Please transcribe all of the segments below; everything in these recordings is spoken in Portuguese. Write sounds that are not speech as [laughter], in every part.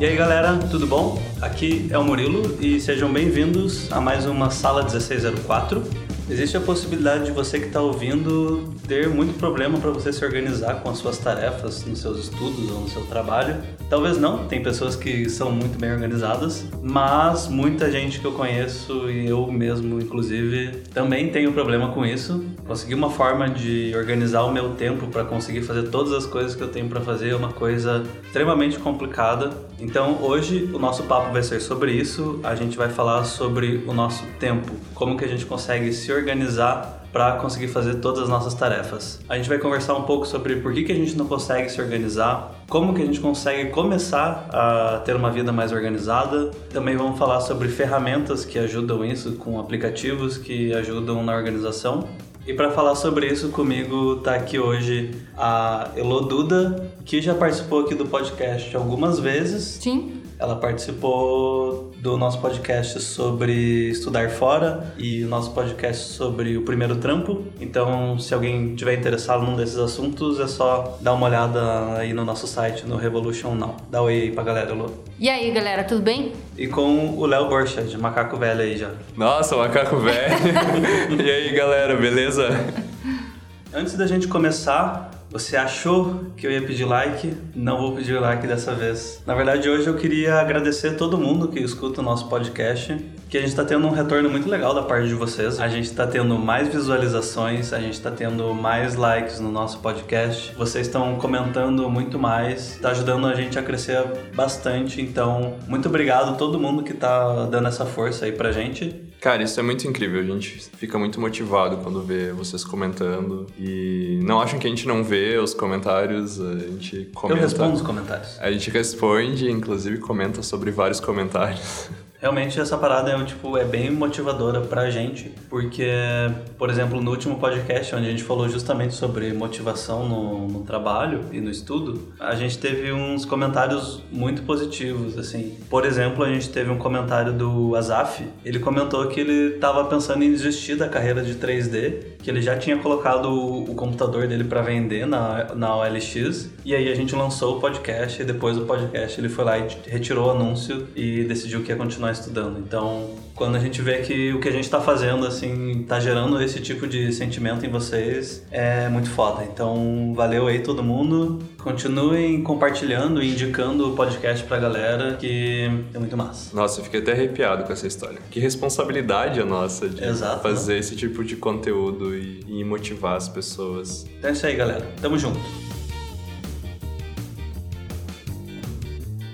E aí galera, tudo bom? Aqui é o Murilo e sejam bem-vindos a mais uma Sala 1604. Existe a possibilidade de você que está ouvindo ter muito problema para você se organizar com as suas tarefas, nos seus estudos ou no seu trabalho. Talvez não, tem pessoas que são muito bem organizadas, mas muita gente que eu conheço e eu mesmo, inclusive, também tenho problema com isso. Conseguir uma forma de organizar o meu tempo para conseguir fazer todas as coisas que eu tenho para fazer é uma coisa extremamente complicada. Então, hoje o nosso papo vai ser sobre isso. A gente vai falar sobre o nosso tempo, como que a gente consegue se organizar organizar para conseguir fazer todas as nossas tarefas. A gente vai conversar um pouco sobre por que, que a gente não consegue se organizar, como que a gente consegue começar a ter uma vida mais organizada. Também vamos falar sobre ferramentas que ajudam isso, com aplicativos que ajudam na organização. E para falar sobre isso comigo está aqui hoje a Eloduda, que já participou aqui do podcast algumas vezes. Sim. Ela participou do nosso podcast sobre estudar fora e o nosso podcast sobre o primeiro trampo. Então, se alguém tiver interessado num desses assuntos, é só dar uma olhada aí no nosso site, no Revolution Now. Dá um oi aí pra galera, Lu. E aí, galera, tudo bem? E com o Léo Borcha, de Macaco Velho aí já. Nossa, Macaco Velho. [laughs] e aí, galera, beleza? Antes da gente começar, você achou que eu ia pedir like? Não vou pedir like dessa vez. Na verdade, hoje eu queria agradecer todo mundo que escuta o nosso podcast, que a gente está tendo um retorno muito legal da parte de vocês. A gente está tendo mais visualizações, a gente está tendo mais likes no nosso podcast. Vocês estão comentando muito mais, está ajudando a gente a crescer bastante. Então, muito obrigado a todo mundo que está dando essa força aí pra gente. Cara, isso é muito incrível. A gente fica muito motivado quando vê vocês comentando. E não acham que a gente não vê os comentários, a gente comenta. Eu respondo os comentários. A gente responde, inclusive comenta sobre vários comentários. [laughs] Realmente essa parada é, tipo, é bem motivadora pra gente, porque, por exemplo, no último podcast, onde a gente falou justamente sobre motivação no, no trabalho e no estudo, a gente teve uns comentários muito positivos, assim. Por exemplo, a gente teve um comentário do Azaf, ele comentou que ele estava pensando em desistir da carreira de 3D, que ele já tinha colocado o, o computador dele para vender na, na OLX, e aí a gente lançou o podcast, e depois do podcast ele foi lá e retirou o anúncio e decidiu que ia continuar continuar estudando. Então, quando a gente vê que o que a gente está fazendo, assim, tá gerando esse tipo de sentimento em vocês, é muito foda. Então, valeu aí todo mundo. Continuem compartilhando e indicando o podcast pra galera, que é muito massa. Nossa, eu fiquei até arrepiado com essa história. Que responsabilidade a nossa de Exato, fazer né? esse tipo de conteúdo e, e motivar as pessoas. Então é isso aí, galera. Tamo junto.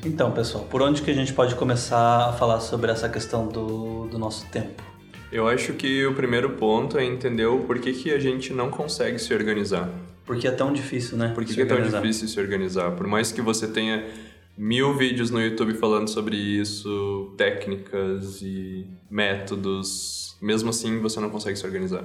Então, pessoal, por onde que a gente pode começar a falar sobre essa questão do, do nosso tempo? Eu acho que o primeiro ponto é entender o porquê que a gente não consegue se organizar. Porque é tão difícil, né? Por que, é tão difícil se organizar? Por mais que você tenha mil vídeos no YouTube falando sobre isso, técnicas e métodos, mesmo assim você não consegue se organizar.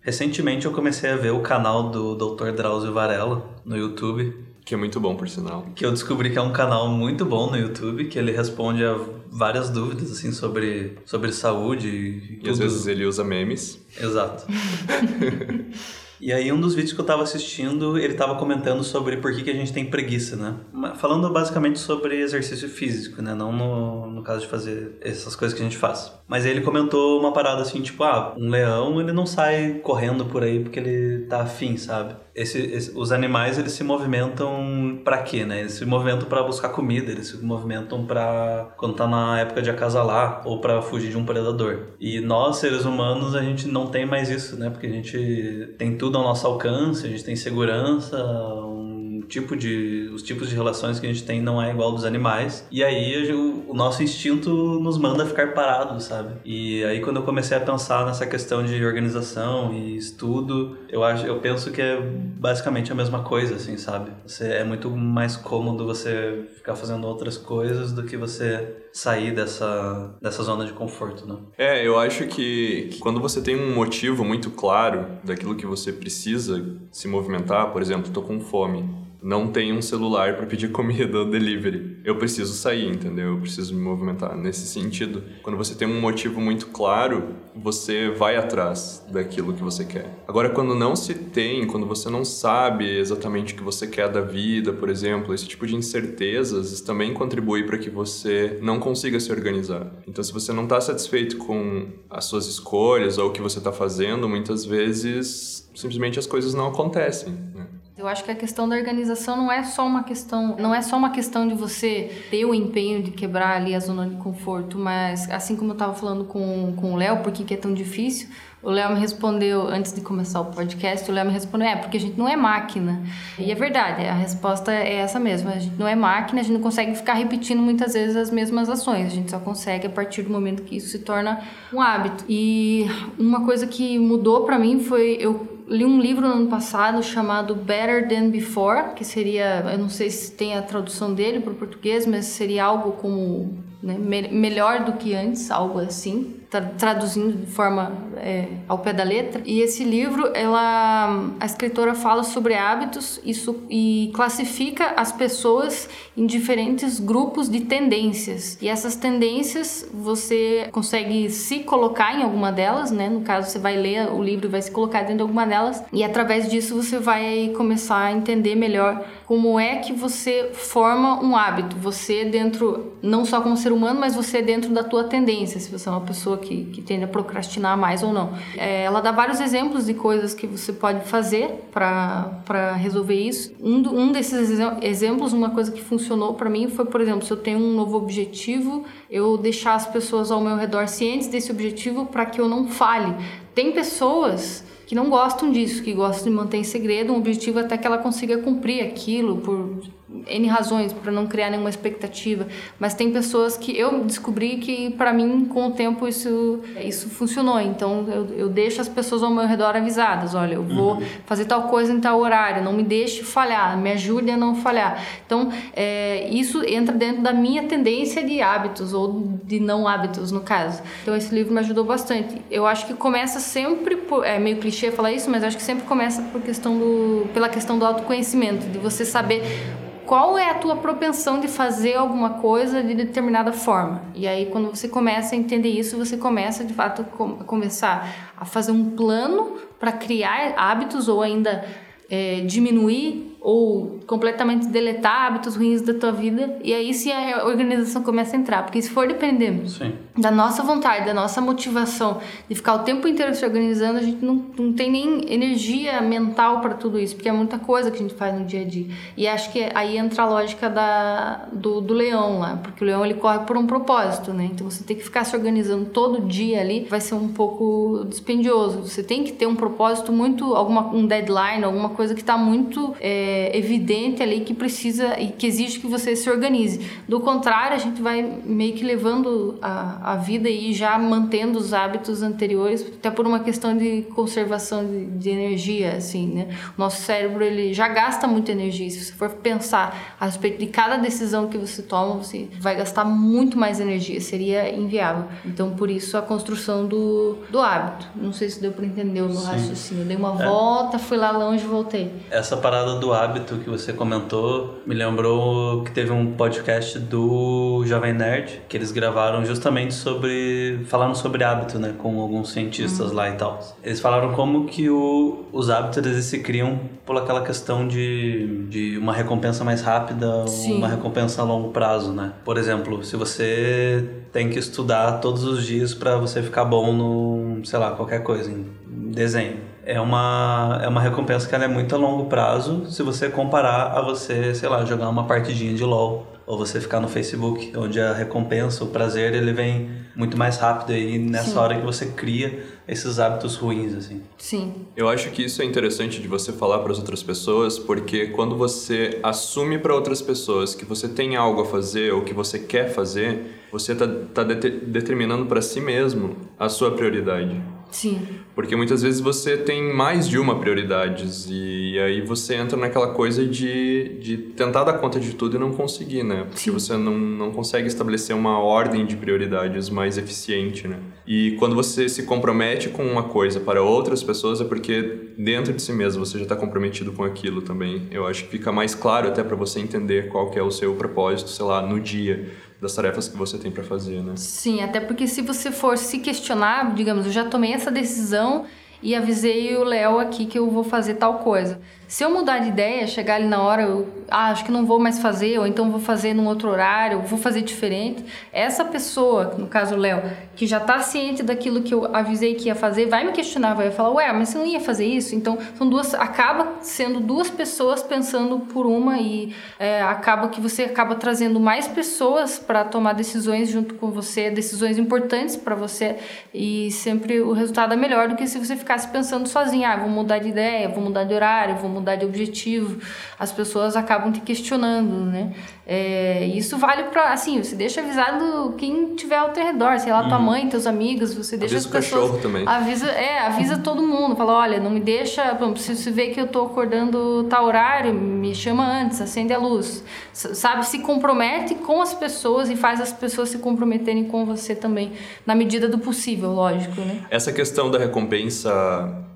Recentemente eu comecei a ver o canal do Dr. Drauzio Varela no YouTube, Que é muito bom, por sinal. que eu descobri que é um canal muito bom no YouTube, que ele responde a várias dúvidas assim sobre, sobre saúde e, E às tudo. vezes ele usa memes. Exato. [laughs] E aí, um dos vídeos que eu tava assistindo, ele tava comentando sobre por que, que a gente tem preguiça, né? Falando basicamente sobre exercício físico, né? Não no, no caso de fazer essas coisas que a gente faz. Mas aí ele comentou uma parada assim, tipo, ah, um leão, ele não sai correndo por aí porque ele tá afim, sabe? Esse, esse- os animais, eles se movimentam pra quê, né? Eles se movimentam pra buscar comida, eles se movimentam pra quando tá na época de acasalar ou pra fugir de um predador. E nós, seres humanos, a gente não tem mais isso, né? Porque a gente tem tudo ao nosso alcance, a gente tem segurança, um tipo de os tipos de relações que a gente tem não é igual dos animais. E aí o, o nosso instinto nos manda ficar parados, sabe? E aí quando eu comecei a pensar nessa questão de organização e estudo, eu acho, eu penso que é basicamente a mesma coisa, assim, sabe? Você é muito mais cômodo você ficar fazendo outras coisas do que você sair dessa dessa zona de conforto, né? É, eu acho que, que quando você tem um motivo muito claro daquilo que você precisa se movimentar, por exemplo, tô com fome. Não tenho um celular para pedir comida delivery. Eu preciso sair, entendeu? Eu preciso me movimentar. Nesse sentido, quando você tem um motivo muito claro, você vai atrás daquilo que você quer. Agora, quando não se tem, quando você não sabe exatamente o que você quer da vida, por exemplo, esse tipo de incertezas também contribui para que você não consiga se organizar. Então, se você não está satisfeito com as suas escolhas ou o que você está fazendo, muitas vezes simplesmente as coisas não acontecem. Né? Eu acho que a questão da organização não é só uma questão, não é só uma questão de você ter o empenho de quebrar ali a zona de conforto, mas assim como eu estava falando com, com o Léo, por que é tão difícil? O Léo me respondeu, antes de começar o podcast, o Léo me respondeu, é, porque a gente não é máquina. E é verdade, a resposta é essa mesmo. A gente não é máquina, a gente não consegue ficar repetindo muitas vezes as mesmas ações. A gente só consegue a partir do momento que isso se torna um hábito. E uma coisa que mudou para mim foi eu li um livro no ano passado chamado Better Than Before, que seria, eu não sei se tem a tradução dele para o português, mas seria algo como né, me melhor do que antes, algo assim traduzindo de forma é, ao pé da letra. E esse livro, ela, a escritora fala sobre hábitos isso, e classifica as pessoas em diferentes grupos de tendências. E essas tendências você consegue se colocar em alguma delas, né? No caso, você vai ler o livro e vai se colocar dentro de alguma delas. E através disso você vai começar a entender melhor como é que você forma um hábito. Você dentro, não só como ser humano, mas você dentro da tua tendência. Se você é uma pessoa que, que tende a procrastinar mais ou não. É, ela dá vários exemplos de coisas que você pode fazer para resolver isso. Um, um desses exemplos, uma coisa que funcionou para mim foi, por exemplo, se eu tenho um novo objetivo, eu deixar as pessoas ao meu redor cientes desse objetivo para que eu não fale. Tem pessoas que não gostam disso, que gostam de manter em segredo um objetivo até que ela consiga cumprir aquilo por N razões, para não criar nenhuma expectativa, mas tem pessoas que eu descobri que para mim com o tempo isso isso funcionou. Então eu, eu deixo as pessoas ao meu redor avisadas, olha, eu vou uhum. fazer tal coisa em tal horário, não me deixe falhar, me ajude a não falhar. Então é, isso entra dentro da minha tendência de hábitos ou de não hábitos no caso. Então esse livro me ajudou bastante. Eu acho que começa sempre por, é meio clichê falar isso, mas acho que sempre começa por questão do pela questão do autoconhecimento, de você saber qual é a tua propensão de fazer alguma coisa de determinada forma. E aí, quando você começa a entender isso, você começa de fato a começar a fazer um plano para criar hábitos ou ainda é, diminuir ou completamente deletar hábitos ruins da tua vida e aí sim a organização começa a entrar porque se for depender sim. da nossa vontade da nossa motivação de ficar o tempo inteiro se organizando a gente não, não tem nem energia mental para tudo isso porque é muita coisa que a gente faz no dia a dia. E acho que aí entra a lógica da, do, do leão lá porque o leão ele corre por um propósito né? Então você tem que ficar se organizando todo dia ali vai ser um pouco dispendioso. Você tem que ter um propósito muito alguma um deadline alguma coisa que está muito é, é, evidente ali que precisa e que exige que você se organize. Do contrário, a gente vai meio que levando a, a vida e já mantendo os hábitos anteriores, até por uma questão de conservação de, de energia, assim, né? O nosso cérebro ele já gasta muita energia. Se você for pensar a respeito de cada decisão que você toma, você vai gastar muito mais energia. Seria inviável. Então, por isso a construção do, do hábito. Não sei se deu para entender o meu raciocínio. Eu dei uma é. volta, fui lá longe e voltei. Essa parada do hábito hábito que você comentou me lembrou que teve um podcast do Jovem Nerd que eles gravaram justamente sobre. falando sobre hábito, né? Com alguns cientistas uhum. lá e tal. Eles falaram como que o, os hábitos eles se criam por aquela questão de, de uma recompensa mais rápida, Sim. uma recompensa a longo prazo, né? Por exemplo, se você tem que estudar todos os dias para você ficar bom no, sei lá, qualquer coisa, em desenho é uma, é uma recompensa que ela é muito a longo prazo se você comparar a você, sei lá, jogar uma partidinha de LoL ou você ficar no Facebook, onde a recompensa, o prazer, ele vem muito mais rápido aí nessa Sim. hora que você cria esses hábitos ruins, assim. Sim. Eu acho que isso é interessante de você falar para as outras pessoas, porque quando você assume para outras pessoas que você tem algo a fazer ou que você quer fazer, você está tá, tá determinando para si mesmo a sua prioridade. Sim. Porque muitas vezes você tem mais de uma prioridades e aí você entra naquela coisa de, de tentar dar conta de tudo e não conseguir, né? Porque Sim. você não, não consegue estabelecer uma ordem de prioridades mais eficiente, né? E quando você se compromete com uma coisa para outras pessoas é porque dentro de si mesmo você já está comprometido com aquilo também. Eu acho que fica mais claro até para você entender qual que é o seu propósito, sei lá, no dia das tarefas que você tem para fazer, né? Sim, até porque se você for se questionar, digamos, eu já tomei essa decisão e avisei o Léo aqui que eu vou fazer tal coisa. Se eu mudar de ideia, chegar ali na hora, eu ah, acho que não vou mais fazer, ou então vou fazer num outro horário, vou fazer diferente. Essa pessoa, no caso o Léo, que já está ciente daquilo que eu avisei que ia fazer, vai me questionar, vai falar, ué, mas você não ia fazer isso? Então, são duas, acaba sendo duas pessoas pensando por uma e é, acaba que você acaba trazendo mais pessoas para tomar decisões junto com você, decisões importantes para você e sempre o resultado é melhor do que se você ficasse pensando sozinho, ah, vou mudar de ideia, vou mudar de horário, vou mudar mudar de objetivo, as pessoas acabam te questionando, né? É, isso vale para assim, você deixa avisado quem tiver ao teu redor, sei lá, tua uhum. mãe, teus amigos, você deixa avisa as pessoas. Cachorro também. Avisa, é, avisa todo mundo, fala, olha, não me deixa, se você vê que eu tô acordando tal horário, me chama antes, acende a luz. Sabe, se compromete com as pessoas e faz as pessoas se comprometerem com você também, na medida do possível, lógico, né? Essa questão da recompensa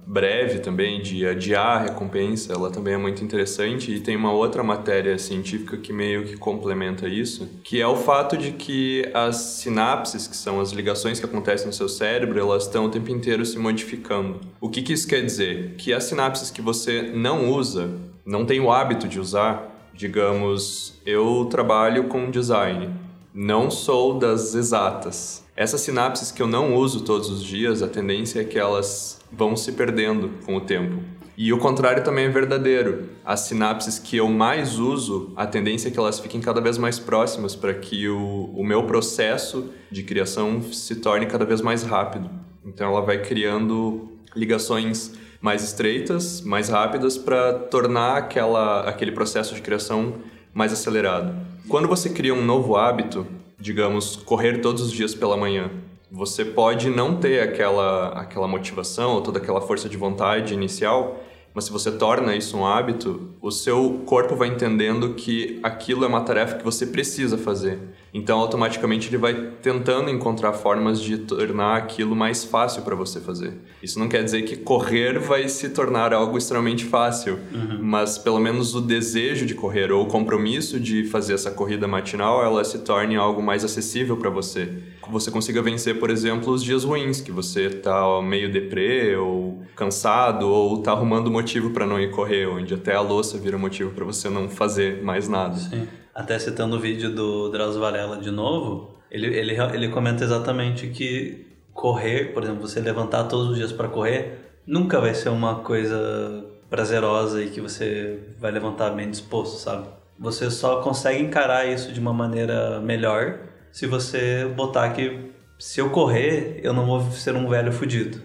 breve também de adiar a recompensa, ela também é muito interessante e tem uma outra matéria científica que meio que complementa isso, que é o fato de que as sinapses, que são as ligações que acontecem no seu cérebro, elas estão o tempo inteiro se modificando. O que, que isso quer dizer? Que as sinapses que você não usa, não tem o hábito de usar, digamos, eu trabalho com design, não sou das exatas. Essas sinapses que eu não uso todos os dias, a tendência é que elas vão se perdendo com o tempo. E o contrário também é verdadeiro. As sinapses que eu mais uso, a tendência é que elas fiquem cada vez mais próximas para que o, o meu processo de criação se torne cada vez mais rápido. Então ela vai criando ligações mais estreitas, mais rápidas para tornar aquela, aquele processo de criação mais acelerado. Quando você cria um novo hábito, digamos, correr todos os dias pela manhã, você pode não ter aquela, aquela motivação ou toda aquela força de vontade inicial, mas se você torna isso um hábito, o seu corpo vai entendendo que aquilo é uma tarefa que você precisa fazer. Então, automaticamente, ele vai tentando encontrar formas de tornar aquilo mais fácil para você fazer. Isso não quer dizer que correr vai se tornar algo extremamente fácil, uhum. mas pelo menos o desejo de correr ou o compromisso de fazer essa corrida matinal, ela se torne algo mais acessível para você. Você consiga vencer, por exemplo, os dias ruins, que você tá meio deprê ou cansado ou tá arrumando motivo para não ir correr, onde até a louça vira motivo para você não fazer mais nada. Sim. Até citando o vídeo do Drauzio Varela de novo, ele, ele, ele comenta exatamente que correr, por exemplo, você levantar todos os dias para correr, nunca vai ser uma coisa prazerosa e que você vai levantar bem disposto, sabe? Você só consegue encarar isso de uma maneira melhor se você botar que se eu correr, eu não vou ser um velho fudido,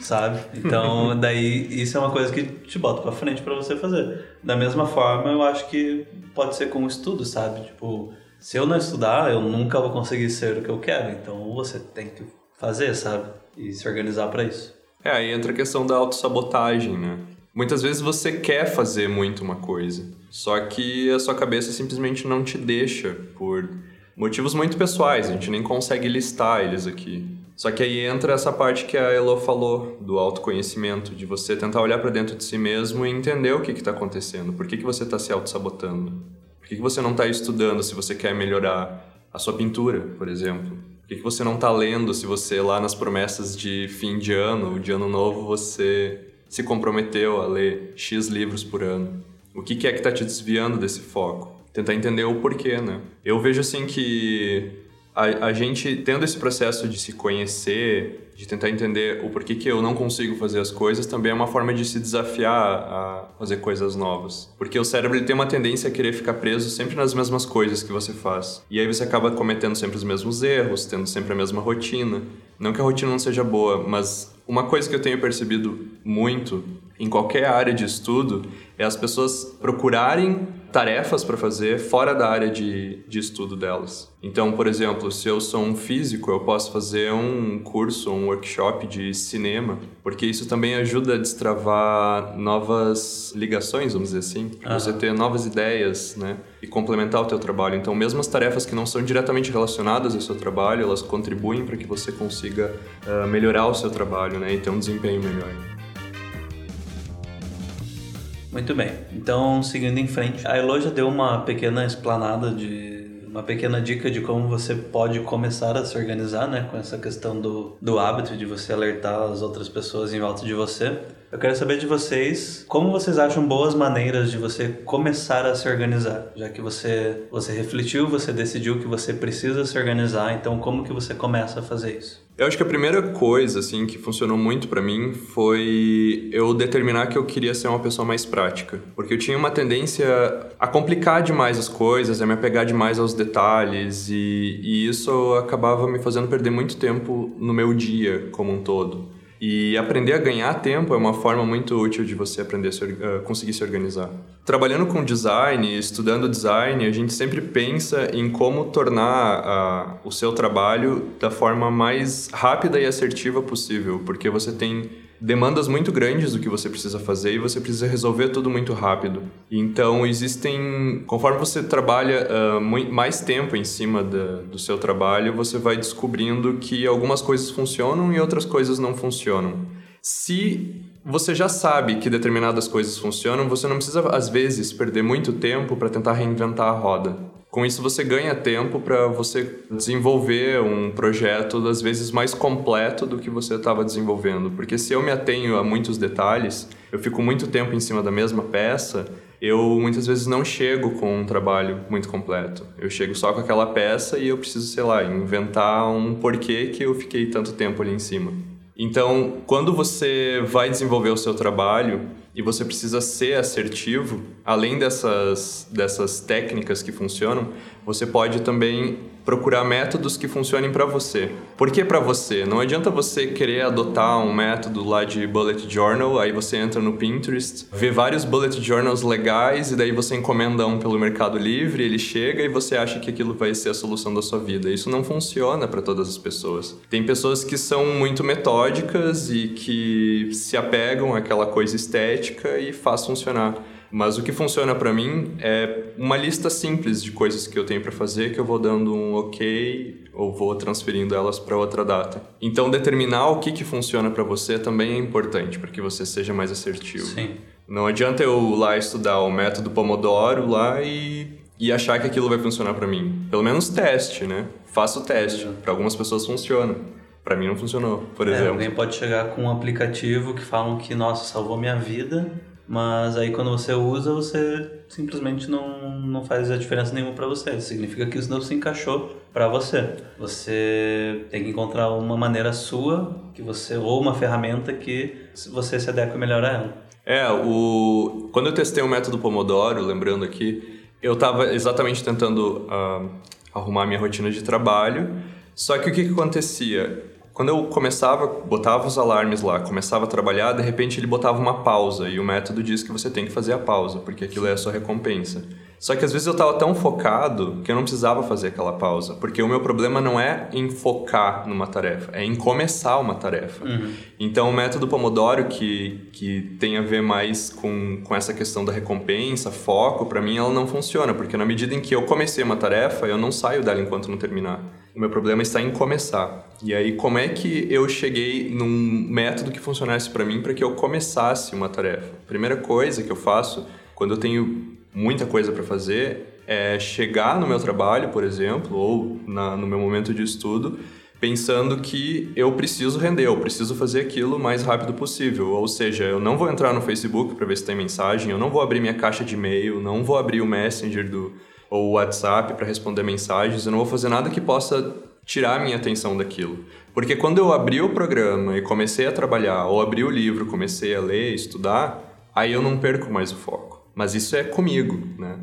sabe? [laughs] Então, daí isso é uma coisa que te bota para frente para você fazer. Da mesma forma, eu acho que pode ser com o estudo, sabe? Tipo, se eu não estudar, eu nunca vou conseguir ser o que eu quero. Então, você tem que fazer, sabe? E se organizar para isso. É, aí entra a questão da autossabotagem, né? Muitas vezes você quer fazer muito uma coisa, só que a sua cabeça simplesmente não te deixa por motivos muito pessoais, a gente nem consegue listar eles aqui. Só que aí entra essa parte que a Elo falou, do autoconhecimento, de você tentar olhar para dentro de si mesmo e entender o que está acontecendo. Por que, que você está se auto-sabotando? Por que, que você não está estudando se você quer melhorar a sua pintura, por exemplo? Por que, que você não está lendo se você, lá nas promessas de fim de ano, de ano novo, você se comprometeu a ler X livros por ano? O que, que é que está te desviando desse foco? Tentar entender o porquê, né? Eu vejo assim que a, a, gente tendo esse processo de se conhecer, de tentar entender o porquê que eu não consigo fazer as coisas, também é uma forma de se desafiar a fazer coisas novas. Porque o cérebro ele tem uma tendência a querer ficar preso sempre nas mesmas coisas que você faz. E aí você acaba cometendo sempre os mesmos erros, tendo sempre a mesma rotina. Não que a rotina não seja boa, mas uma coisa que eu tenho percebido muito em qualquer área de estudo é as pessoas procurarem tarefas para fazer fora da área de, de estudo delas. Então, por exemplo, se eu sou um físico, eu posso fazer um curso, um workshop de cinema, porque isso também ajuda a destravar novas ligações, vamos dizer assim, para você ter novas ideias, né? E complementar o teu trabalho. Então, mesmo as tarefas que não são diretamente relacionadas ao seu trabalho, elas contribuem para que você consiga uh, melhorar o seu trabalho, né? E ter um desempenho melhor. Muito bem. Então, seguindo em frente, a Elo já deu uma pequena explanada de uma pequena dica de como você pode começar a se organizar, né, com essa questão do, do hábito de você alertar as outras pessoas em volta de você. Eu quero saber de vocês como vocês acham boas maneiras de você começar a se organizar, já que você você refletiu, você decidiu que você precisa se organizar, então como que você começa a fazer isso? Eu acho que a primeira coisa assim que funcionou muito para mim foi eu determinar que eu queria ser uma pessoa mais prática, porque eu tinha uma tendência a complicar demais as coisas, a me apegar demais aos detalhes e, e isso acabava me fazendo perder muito tempo no meu dia como um todo. E aprender a ganhar tempo é uma forma muito útil de você aprender a se, uh, conseguir se organizar. Trabalhando com design, estudando design, a gente sempre pensa em como tornar uh, o seu trabalho da forma mais rápida e assertiva possível, porque você tem demandas muito grandes do que você precisa fazer e você precisa resolver tudo muito rápido. Então, existem. Conforme você trabalha uh, mais tempo em cima da, do seu trabalho, você vai descobrindo que algumas coisas funcionam e outras coisas não funcionam. Se você já sabe que determinadas coisas funcionam, você não precisa, às vezes, perder muito tempo para tentar reinventar a roda. Com isso, você ganha tempo para você desenvolver um projeto, às vezes, mais completo do que você estava desenvolvendo. Porque se eu me atenho a muitos detalhes, eu fico muito tempo em cima da mesma peça, eu muitas vezes não chego com um trabalho muito completo. Eu chego só com aquela peça e eu preciso, sei lá, inventar um porquê que eu fiquei tanto tempo ali em cima. Então, quando você vai desenvolver o seu trabalho, e você precisa ser assertivo, além dessas, dessas técnicas que funcionam, você pode também procurar métodos que funcionem para você. Por que para você? Não adianta você querer adotar um método lá de bullet journal, aí você entra no Pinterest, vê vários bullet journals legais e daí você encomenda um pelo Mercado Livre, ele chega e você acha que aquilo vai ser a solução da sua vida. Isso não funciona para todas as pessoas. Tem pessoas que são muito metódicas e que se apegam àquela coisa estética e faz funcionar. Mas o que funciona para mim é uma lista simples de coisas que eu tenho para fazer que eu vou dando um OK ou vou transferindo elas para outra data. Então determinar o que que funciona para você também é importante para que você seja mais assertivo. Sim. Não adianta eu lá estudar o método Pomodoro lá e e achar que aquilo vai funcionar para mim. Pelo menos teste, né? Faça o teste. Para algumas pessoas funciona. Para mim não funcionou, por é, exemplo. Alguém pode chegar com um aplicativo que falam que, nossa, salvou minha vida, mas aí quando você usa, você simplesmente não, não faz a diferença nenhuma para você. Significa que isso não se encaixou para você. Você tem que encontrar uma maneira sua, que você ou uma ferramenta que você se adeque melhor a ela. É, o quando eu testei o método Pomodoro, lembrando aqui, eu estava exatamente tentando uh, arrumar minha rotina de trabalho. Só que o que, que acontecia? Quando eu começava, botava os alarmes lá, começava a trabalhar, de repente ele botava uma pausa e o método diz que você tem que fazer a pausa, porque aquilo é a sua recompensa. Só que às vezes eu estava tão focado que eu não precisava fazer aquela pausa, porque o meu problema não é em focar numa tarefa, é em começar uma tarefa. Uhum. Então o método Pomodoro, que, que tem a ver mais com, com essa questão da recompensa, foco, para mim ela não funciona, porque na medida em que eu comecei uma tarefa, eu não saio dela enquanto não terminar. O meu problema está em começar. E aí, como é que eu cheguei num método que funcionasse para mim para que eu começasse uma tarefa? Primeira coisa que eu faço quando eu tenho muita coisa para fazer é chegar no meu trabalho, por exemplo, ou na, no meu momento de estudo, pensando que eu preciso render, eu preciso fazer aquilo o mais rápido possível. Ou seja, eu não vou entrar no Facebook para ver se tem mensagem, eu não vou abrir minha caixa de e-mail, não vou abrir o Messenger do ou WhatsApp para responder mensagens, eu não vou fazer nada que possa tirar a minha atenção daquilo. Porque quando eu abri o programa e comecei a trabalhar, ou abri o livro, comecei a ler, estudar, aí eu não perco mais o foco. Mas isso é comigo, né?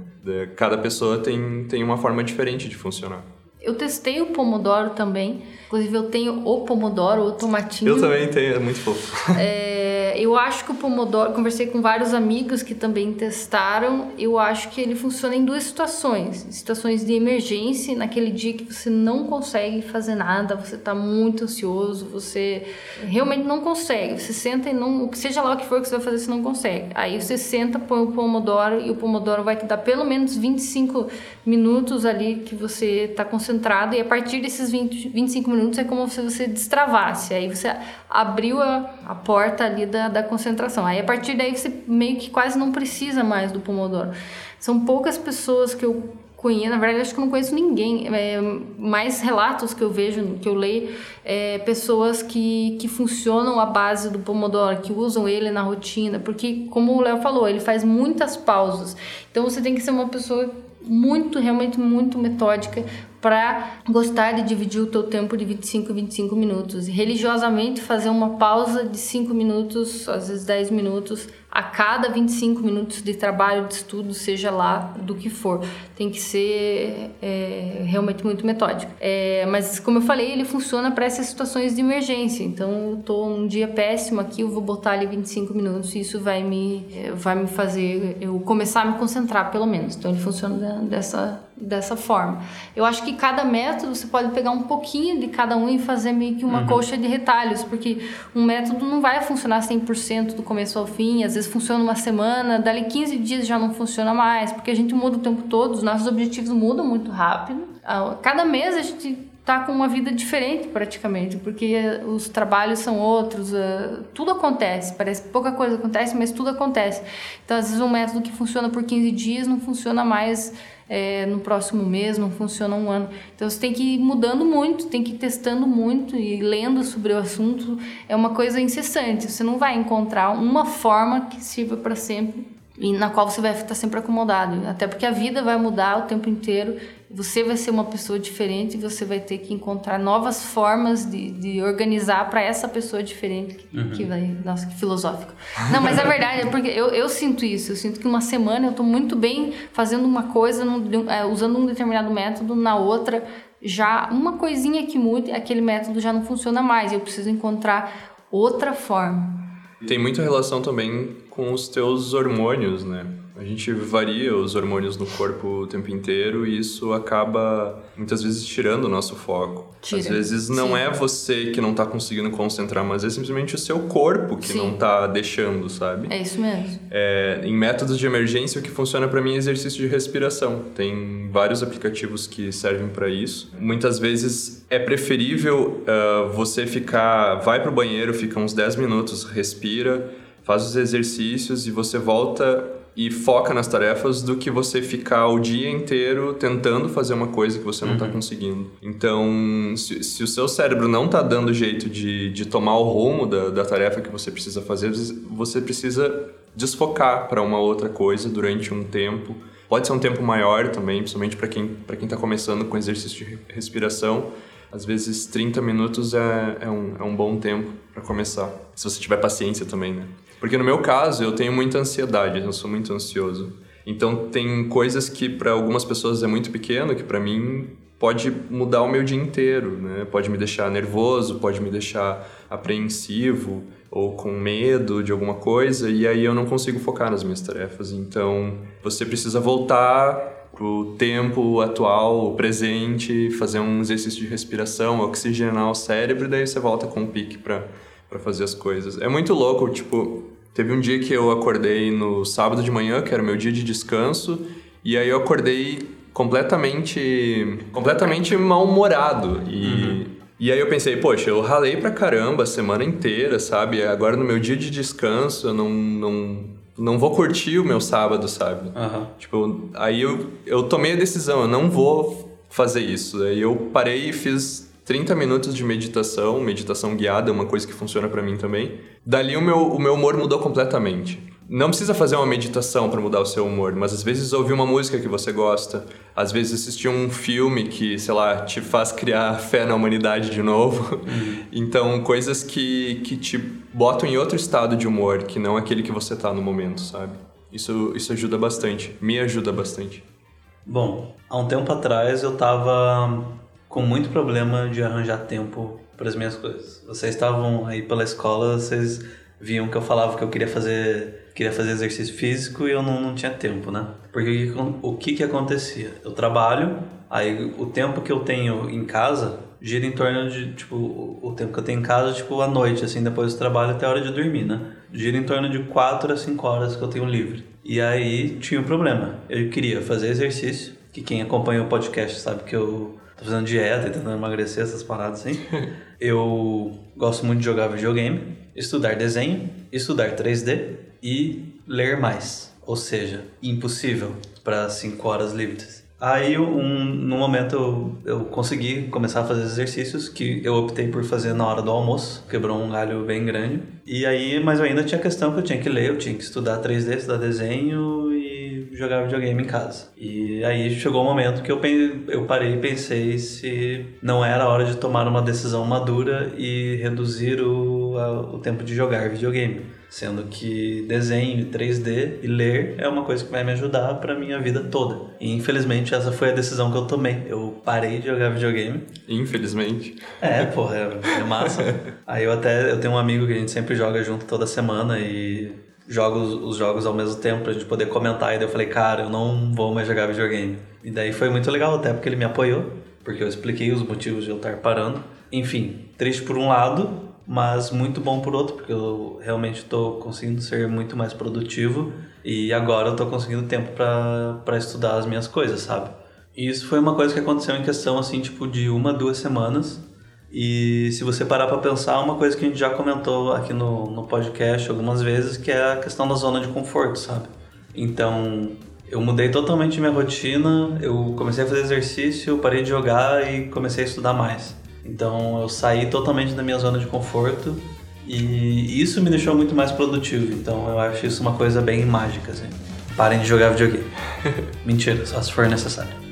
Cada pessoa tem, tem uma forma diferente de funcionar. Eu testei o Pomodoro também, Inclusive, eu tenho o Pomodoro, o tomatinho. Eu também tenho, é muito fofo. [laughs] É, eu acho que o Pomodoro, conversei com vários amigos que também testaram, eu acho que ele funciona em duas situações. Situações de emergência, naquele dia que você não consegue fazer nada, você está muito ansioso, você realmente não consegue. Você senta e não, seja lá o que for que você vai fazer, você não consegue. Aí você senta, põe o Pomodoro e o Pomodoro vai te dar pelo menos 25 minutos ali que você está concentrado e a partir desses 20, 25 minutos é como se você destravasse. Aí você abriu a, a porta ali da, da concentração. Aí a partir daí você meio que quase não precisa mais do Pomodoro. São poucas pessoas que eu conheço, na verdade acho que eu não conheço ninguém, é, mais relatos que eu vejo, que eu leio, é, pessoas que, que funcionam à base do Pomodoro, que usam ele na rotina, porque como o Léo falou, ele faz muitas pausas, então você tem que ser uma pessoa muito, realmente muito metódica para gostar de dividir o teu tempo de 25 a 25 minutos. E religiosamente fazer uma pausa de 5 minutos, às vezes 10 minutos, a cada 25 minutos de trabalho, de estudo, seja lá do que for. Tem que ser é, realmente muito metódico. É, mas, como eu falei, ele funciona para essas situações de emergência. Então, eu estou num dia péssimo aqui, eu vou botar ali 25 minutos e isso vai me, vai me fazer eu começar a me concentrar, pelo menos. Então, ele funciona dessa, dessa forma. Eu acho que cada método você pode pegar um pouquinho de cada um e fazer meio que uma uhum. coxa de retalhos, porque um método não vai funcionar 100% do começo ao fim, às vezes funciona uma semana, dali 15 dias já não funciona mais, porque a gente muda o tempo todo, os nossos objetivos mudam muito rápido. Ah, cada mês a gente tá com uma vida diferente praticamente, porque os trabalhos são outros, uh, tudo acontece, parece que pouca coisa acontece, mas tudo acontece. Então, às vezes um método que funciona por 15 dias não funciona mais é, no próximo mês, não funciona um ano. Então você tem que ir mudando muito, tem que ir testando muito e lendo sobre o assunto. É uma coisa incessante. Você não vai encontrar uma forma que sirva para sempre e na qual você vai estar sempre acomodado. Até porque a vida vai mudar o tempo inteiro você vai ser uma pessoa diferente e você vai ter que encontrar novas formas de, de organizar para essa pessoa diferente uhum. que vai. Nossa, que filosófico. Não, mas é verdade, é porque eu, eu sinto isso. Eu sinto que uma semana eu estou muito bem fazendo uma coisa, num, é, usando um determinado método, na outra já uma coisinha que mude, aquele método já não funciona mais. Eu preciso encontrar outra forma. Tem muita relação também com os teus hormônios, né? A gente varia os hormônios no corpo o tempo inteiro e isso acaba muitas vezes tirando o nosso foco. Tira. Às vezes não Sim. é você que não está conseguindo concentrar, mas é simplesmente o seu corpo que Sim. não está deixando, sabe? É isso mesmo. É, em métodos de emergência, o que funciona para mim é exercício de respiração. Tem vários aplicativos que servem para isso. Muitas vezes é preferível uh, você ficar, vai para o banheiro, fica uns 10 minutos, respira, faz os exercícios e você volta e foca nas tarefas do que você ficar o dia inteiro tentando fazer uma coisa que você não está uhum. conseguindo. Então, se, se, o seu cérebro não está dando jeito de, de tomar o rumo da, da tarefa que você precisa fazer, você precisa desfocar para uma outra coisa durante um tempo. Pode ser um tempo maior também, principalmente para quem para quem está começando com exercício de respiração. Às vezes 30 minutos é, é, um, é um bom tempo para começar. Se você tiver paciência também, né? Porque no meu caso, eu tenho muita ansiedade, eu sou muito ansioso. Então tem coisas que para algumas pessoas é muito pequeno, que para mim pode mudar o meu dia inteiro, né? Pode me deixar nervoso, pode me deixar apreensivo ou com medo de alguma coisa e aí eu não consigo focar nas minhas tarefas. Então, você precisa voltar pro tempo atual, o presente, fazer um exercício de respiração, oxigenar o cérebro e daí você volta com o pique para para fazer as coisas. É muito louco, tipo, Teve um dia que eu acordei no sábado de manhã, que era o meu dia de descanso, e aí eu acordei completamente completamente mal-humorado e uhum. E aí eu pensei, poxa, eu ralei pra caramba a semana inteira, sabe? Agora no meu dia de descanso eu não, não, não vou curtir o meu sábado, sabe? Uhum. Tipo, aí eu, eu tomei a decisão, eu não vou fazer isso. Aí eu parei e fiz 30 minutos de meditação, meditação guiada é uma coisa que funciona para mim também. Dali o meu, o meu humor mudou completamente. Não precisa fazer uma meditação para mudar o seu humor, mas às vezes ouvir uma música que você gosta, às vezes assistir um filme que, sei lá, te faz criar fé na humanidade de novo. Uhum. Então, coisas que, que te botam em outro estado de humor, que não aquele que você tá no momento, sabe? Isso, isso ajuda bastante, me ajuda bastante. Bom, há um tempo atrás eu tava com muito problema de arranjar tempo para as minhas coisas. Vocês estavam aí pela escola, vocês viam que eu falava que eu queria fazer, queria fazer exercício físico e eu não, não tinha tempo, né? Porque o que que acontecia? Eu trabalho, aí o tempo que eu tenho em casa gira em torno de, tipo, o tempo que eu tenho em casa, tipo, à noite, assim, depois do trabalho até a hora de dormir, né? Gira em torno de 4 a 5 horas que eu tenho livre. E aí tinha um problema. Eu queria fazer exercício, que quem acompanha o podcast sabe que eu tô fazendo dieta e tentando emagrecer, essas paradas assim. [laughs] eu gosto muito de jogar videogame, estudar desenho, estudar 3D e ler mais. Ou seja, impossível para 5 horas livres. Aí, um, no momento, eu, eu consegui começar a fazer exercícios que eu optei por fazer na hora do almoço. Quebrou um galho bem grande. E aí, mas eu ainda tinha questão que eu tinha que ler, eu tinha que estudar 3D, estudar desenho jogar videogame em casa. E aí chegou o um momento que eu, eu parei e pensei se não era a hora de tomar uma decisão madura e reduzir o, a, o tempo de jogar videogame sendo que desenho, 3D e ler é uma coisa que vai me ajudar para minha vida toda. E infelizmente essa foi a decisão que eu tomei. Eu parei de jogar videogame. Infelizmente. É, porra, é, é massa. [laughs] Aí eu até eu tenho um amigo que a gente sempre joga junto toda semana e joga os, os jogos ao mesmo tempo pra gente poder comentar. E daí eu falei, cara, eu não vou mais jogar videogame. E daí foi muito legal até porque ele me apoiou, porque eu expliquei os motivos de eu estar parando. Enfim, triste por um lado, mas muito bom por outro, porque eu realmente estou conseguindo ser muito mais produtivo e agora eu estou conseguindo tempo para estudar as minhas coisas, sabe? E isso foi uma coisa que aconteceu em questão assim, tipo de uma, duas semanas. E se você parar para pensar, uma coisa que a gente já comentou aqui no, no podcast algumas vezes, que é a questão da zona de conforto, sabe? Então, eu mudei totalmente minha rotina, eu comecei a fazer exercício, parei de jogar e comecei a estudar mais. Então eu saí totalmente da minha zona de conforto e isso me deixou muito mais produtivo. Então eu acho isso uma coisa bem mágica, assim. Parem de jogar videogame. [laughs] Mentira, só se for necessário.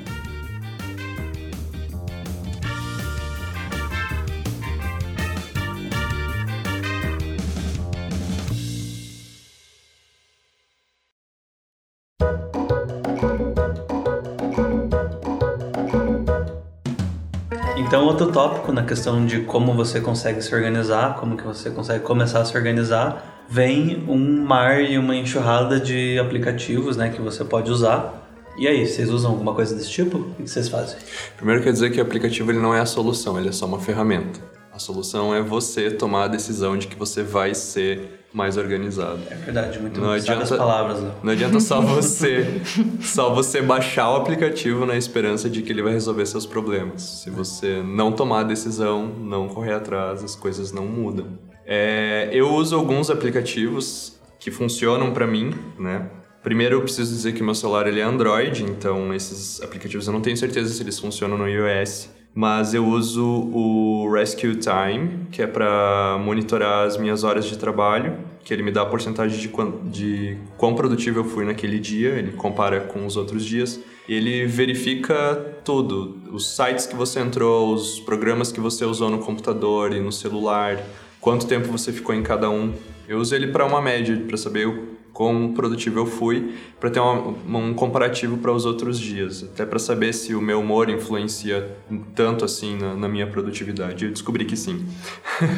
Então, outro tópico na questão de como você consegue se organizar, como que você consegue começar a se organizar, vem um mar e uma enxurrada de aplicativos, né, que você pode usar. E aí, vocês usam alguma coisa desse tipo? O que vocês fazem? Primeiro quer dizer que o aplicativo ele não é a solução, ele é só uma ferramenta. A solução é você tomar a decisão de que você vai ser mais organizado. É verdade, muito não adianta, as palavras. Não. não adianta só [laughs] você só você baixar o aplicativo na esperança de que ele vai resolver seus problemas. Se você não tomar a decisão, não correr atrás, as coisas não mudam. É, eu uso alguns aplicativos que funcionam para mim, né? Primeiro eu preciso dizer que meu celular ele é Android, então esses aplicativos eu não tenho certeza se eles funcionam no iOS mas eu uso o Rescue Time, que é para monitorar as minhas horas de trabalho, que ele me dá a porcentagem de, quão, de quão produtivo eu fui naquele dia, ele compara com os outros dias. Ele verifica tudo, os sites que você entrou, os programas que você usou no computador e no celular, quanto tempo você ficou em cada um. Eu uso ele para uma média, para saber quão produtivo eu fui, para ter uma, um comparativo para os outros dias, até para saber se o meu humor influencia tanto assim na, na minha produtividade. Eu descobri que sim.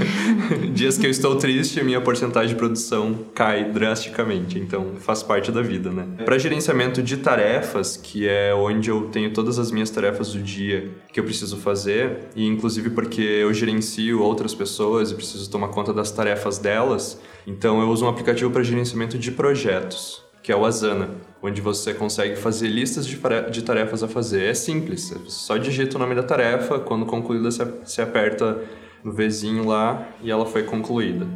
[laughs] dias que eu estou triste, a minha porcentagem de produção cai drasticamente, então faz parte da vida, né? Para gerenciamento de tarefas, que é onde eu tenho todas as minhas tarefas do dia que eu preciso fazer, e inclusive porque eu gerencio outras pessoas e preciso tomar conta das tarefas delas, então eu uso um aplicativo para gerenciamento de projetos, que é o Asana, onde você consegue fazer listas de tarefas a fazer. É simples, você só digita o nome da tarefa, quando concluída você aperta no Vzinho lá e ela foi concluída.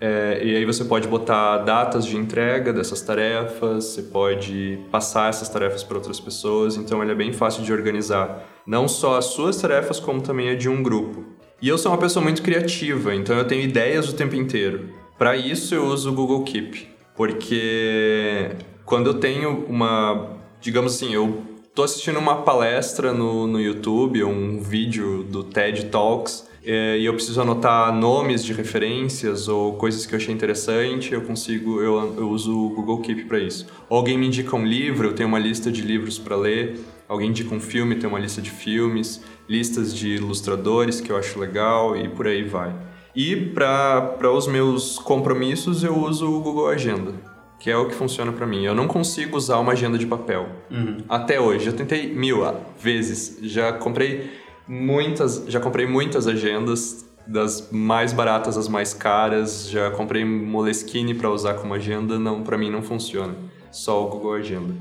É, e aí você pode botar datas de entrega dessas tarefas, você pode passar essas tarefas para outras pessoas, então ele é bem fácil de organizar, não só as suas tarefas, como também a de um grupo. E eu sou uma pessoa muito criativa, então eu tenho ideias o tempo inteiro. Para isso eu uso o Google Keep, porque quando eu tenho uma, digamos assim, eu tô assistindo uma palestra no, no YouTube, um vídeo do TED Talks, é, e eu preciso anotar nomes de referências ou coisas que eu achei interessante, eu consigo, eu, eu uso o Google Keep para isso. Ou alguém me indica um livro, eu tenho uma lista de livros para ler. Alguém indica um filme, tem uma lista de filmes, listas de ilustradores que eu acho legal e por aí vai. E para os meus compromissos eu uso o Google Agenda, que é o que funciona para mim. Eu não consigo usar uma agenda de papel. Uhum. Até hoje. Eu tentei mil vezes. Já comprei muitas, já comprei muitas agendas, das mais baratas às mais caras. Já comprei Moleskine para usar como agenda. Não, para mim não funciona. Só o Google Agenda.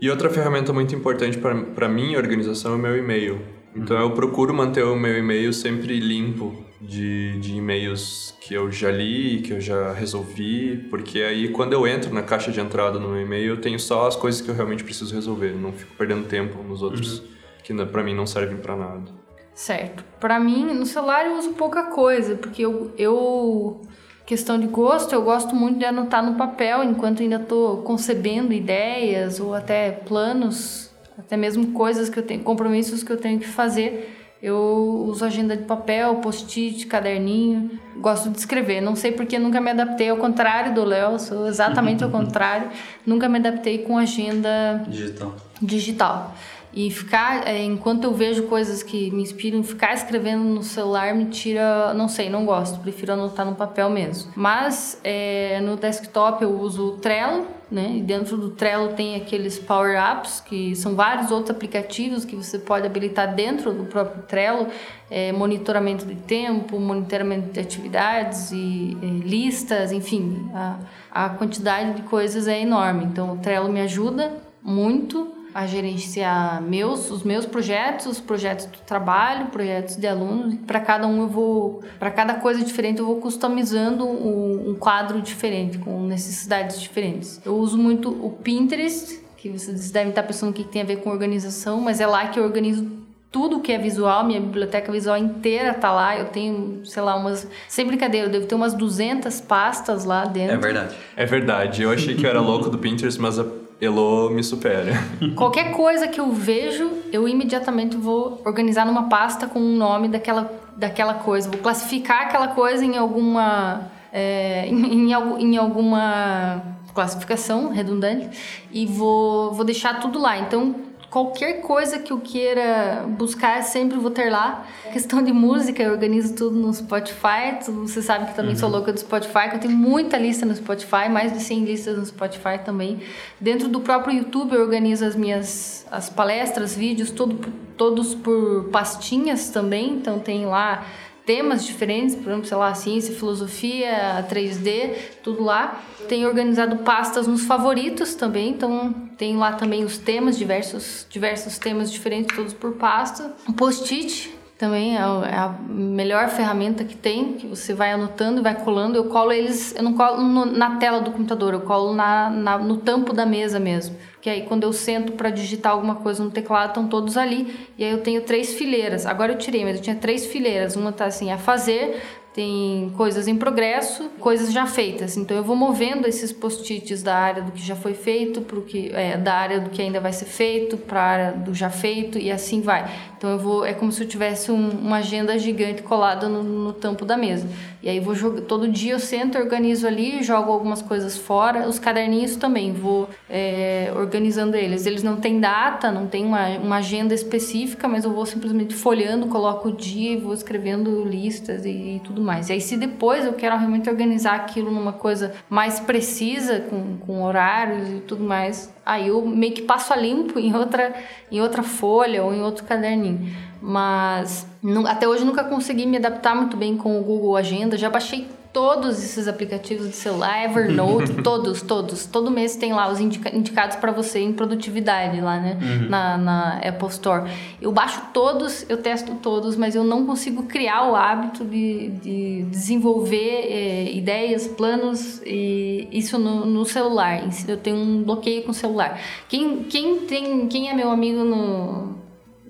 E outra ferramenta muito importante para minha organização é o meu e-mail. Então eu procuro manter o meu e-mail sempre limpo de, de e-mails que eu já li, que eu já resolvi, porque aí quando eu entro na caixa de entrada no meu e-mail, eu tenho só as coisas que eu realmente preciso resolver, não fico perdendo tempo nos outros uhum. que para mim não servem para nada. Certo. Para mim, no celular eu uso pouca coisa, porque eu, eu questão de gosto, eu gosto muito de anotar no papel enquanto ainda estou concebendo ideias ou até planos, até mesmo coisas que eu tenho, compromissos que eu tenho que fazer. Eu uso agenda de papel, post-it, caderninho. Gosto de escrever. Não sei porque nunca me adaptei ao contrário do Léo, sou exatamente ao [laughs] contrário. Nunca me adaptei com agenda digital. digital. E ficar, é, enquanto eu vejo coisas que me inspiram, ficar escrevendo no celular me tira, não sei, não gosto, prefiro anotar no papel mesmo. Mas é, no desktop eu uso o Trello, né? E dentro do Trello tem aqueles Power Apps, que são vários outros aplicativos que você pode habilitar dentro do próprio Trello, é, monitoramento de tempo, monitoramento de atividades e é, listas, enfim, a, a quantidade de coisas é enorme. Então o Trello me ajuda muito a gerenciar meus, os meus projetos, os projetos do trabalho, projetos de alunos. Para cada um eu vou, para cada coisa diferente eu vou customizando um, um, quadro diferente com necessidades diferentes. Eu uso muito o Pinterest, que vocês devem estar pensando que tem a ver com organização, mas é lá que eu organizo tudo que é visual, minha biblioteca visual inteira tá lá. Eu tenho, sei lá, umas. Sem brincadeira, eu devo ter umas 200 pastas lá dentro. É verdade. É verdade. Eu achei que eu era louco do Pinterest, mas a Elo me supera. [laughs] Qualquer coisa que eu vejo, eu imediatamente vou organizar numa pasta com o nome daquela, daquela coisa. Vou classificar aquela coisa em alguma. É, em, em, em alguma classificação redundante e vou, vou deixar tudo lá. Então, qualquer coisa que eu queira buscar, sempre vou ter lá. Questão de música, eu organizo tudo no Spotify. Você sabe que também uhum. sou louca do Spotify, que eu tenho muita lista no Spotify, mais de 100 listas no Spotify também. Dentro do próprio YouTube, eu organizo as minhas as palestras, vídeos, todo, todos por pastinhas também. Então, tem lá temas diferentes, por exemplo, sei lá, ciência, filosofia, 3D, tudo lá. Tenho organizado pastas nos favoritos também, então tem lá também os temas, diversos, diversos temas diferentes, todos por pasta. O post-it também é, é a melhor ferramenta que tem, que você vai anotando e vai colando. Eu colo eles, eu não colo no, na tela do computador, eu colo na, na, no tampo da mesa mesmo que aí quando eu sento para digitar alguma coisa no teclado estão todos ali e aí eu tenho três fileiras. Agora eu tirei, mas eu tinha três fileiras. Uma tá assim a fazer, tem coisas em progresso, coisas já feitas. Então eu vou movendo esses post-its da área do que já foi feito para que é, da área do que ainda vai ser feito para a área do já feito e assim vai. Então eu vou é como se eu tivesse um, uma agenda gigante colada no, no, tampo da mesa. E aí vou jogar todo dia eu sento, organizo ali, jogo algumas coisas fora. Os caderninhos também vou é, organizando eles. Eles não têm data, não tem uma, uma agenda específica, mas eu vou simplesmente folhando, coloco o dia e vou escrevendo listas e, e tudo tudo mais. E aí, se depois eu quero realmente organizar aquilo numa coisa mais precisa, com, com horários e tudo mais, aí eu meio que passo a limpo em outra, em outra folha ou em outro caderninho. Mas até hoje nunca consegui me adaptar muito bem com o Google Agenda. Já baixei todos esses aplicativos de celular, Evernote, [laughs] todos, todos. Todo mês tem lá os indica indicados para você em produtividade lá, né? Uhum. Na, na Apple Store. Eu baixo todos, eu testo todos, mas eu não consigo criar o hábito de, de desenvolver é, ideias, planos e isso no, no, celular. Eu tenho um bloqueio com o celular. Quem, quem, tem, quem é meu amigo no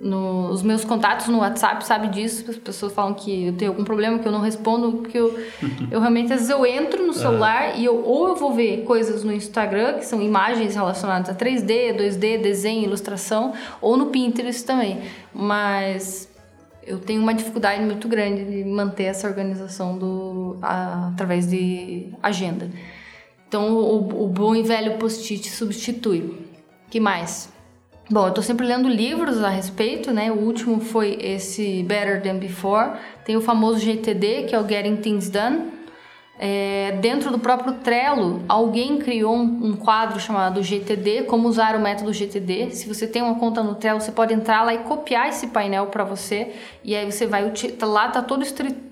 no, os meus contatos no WhatsApp sabe disso. As pessoas falam que eu tenho algum problema que eu não respondo, porque eu, [laughs] eu realmente, às vezes, eu entro no celular e eu ou eu vou ver coisas no Instagram, que são imagens relacionadas a 3D, 2D, desenho, ilustração, ou no Pinterest também. Mas eu tenho uma dificuldade muito grande de manter essa organização do, a, através de agenda. Então, o, o bom e velho post-it substitui. que mais? Bom, eu estou sempre lendo livros a respeito, né? O último foi esse Better Than Before. Tem o famoso GTD, que é o Getting Things Done é, dentro do próprio Trello, alguém criou um, um, quadro chamado GTD, como usar o método GTD. Se você tem uma conta no Trello, você pode entrar lá e copiar esse painel para você. E aí você vai tá lá tá todo